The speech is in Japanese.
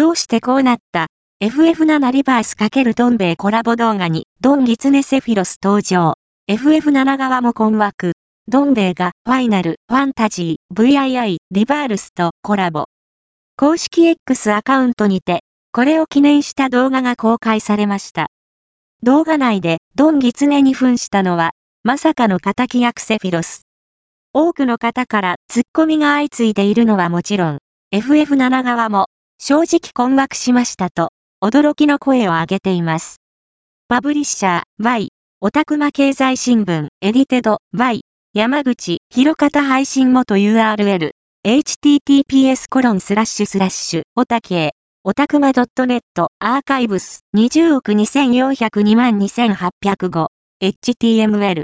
どうしてこうなった ?FF7 リバース×ドンベイコラボ動画に、ドンギツネセフィロス登場。FF7 側も困惑。ドンベイが、ファイナル、ファンタジー、VII、リバールスとコラボ。公式 X アカウントにて、これを記念した動画が公開されました。動画内で、ドンギツネに扮したのは、まさかの仇役セフィロス。多くの方からツッコミが相次いでいるのはもちろん、FF7 側も、正直困惑しましたと、驚きの声を上げています。パブリッシャー、Y、オタクマ経済新聞、エディテド、Y、山口、広方配信元 URL、https コロンスラッシュスラッシュ、オタケオタクマ .net アーカイブス20億2402万2805 HTML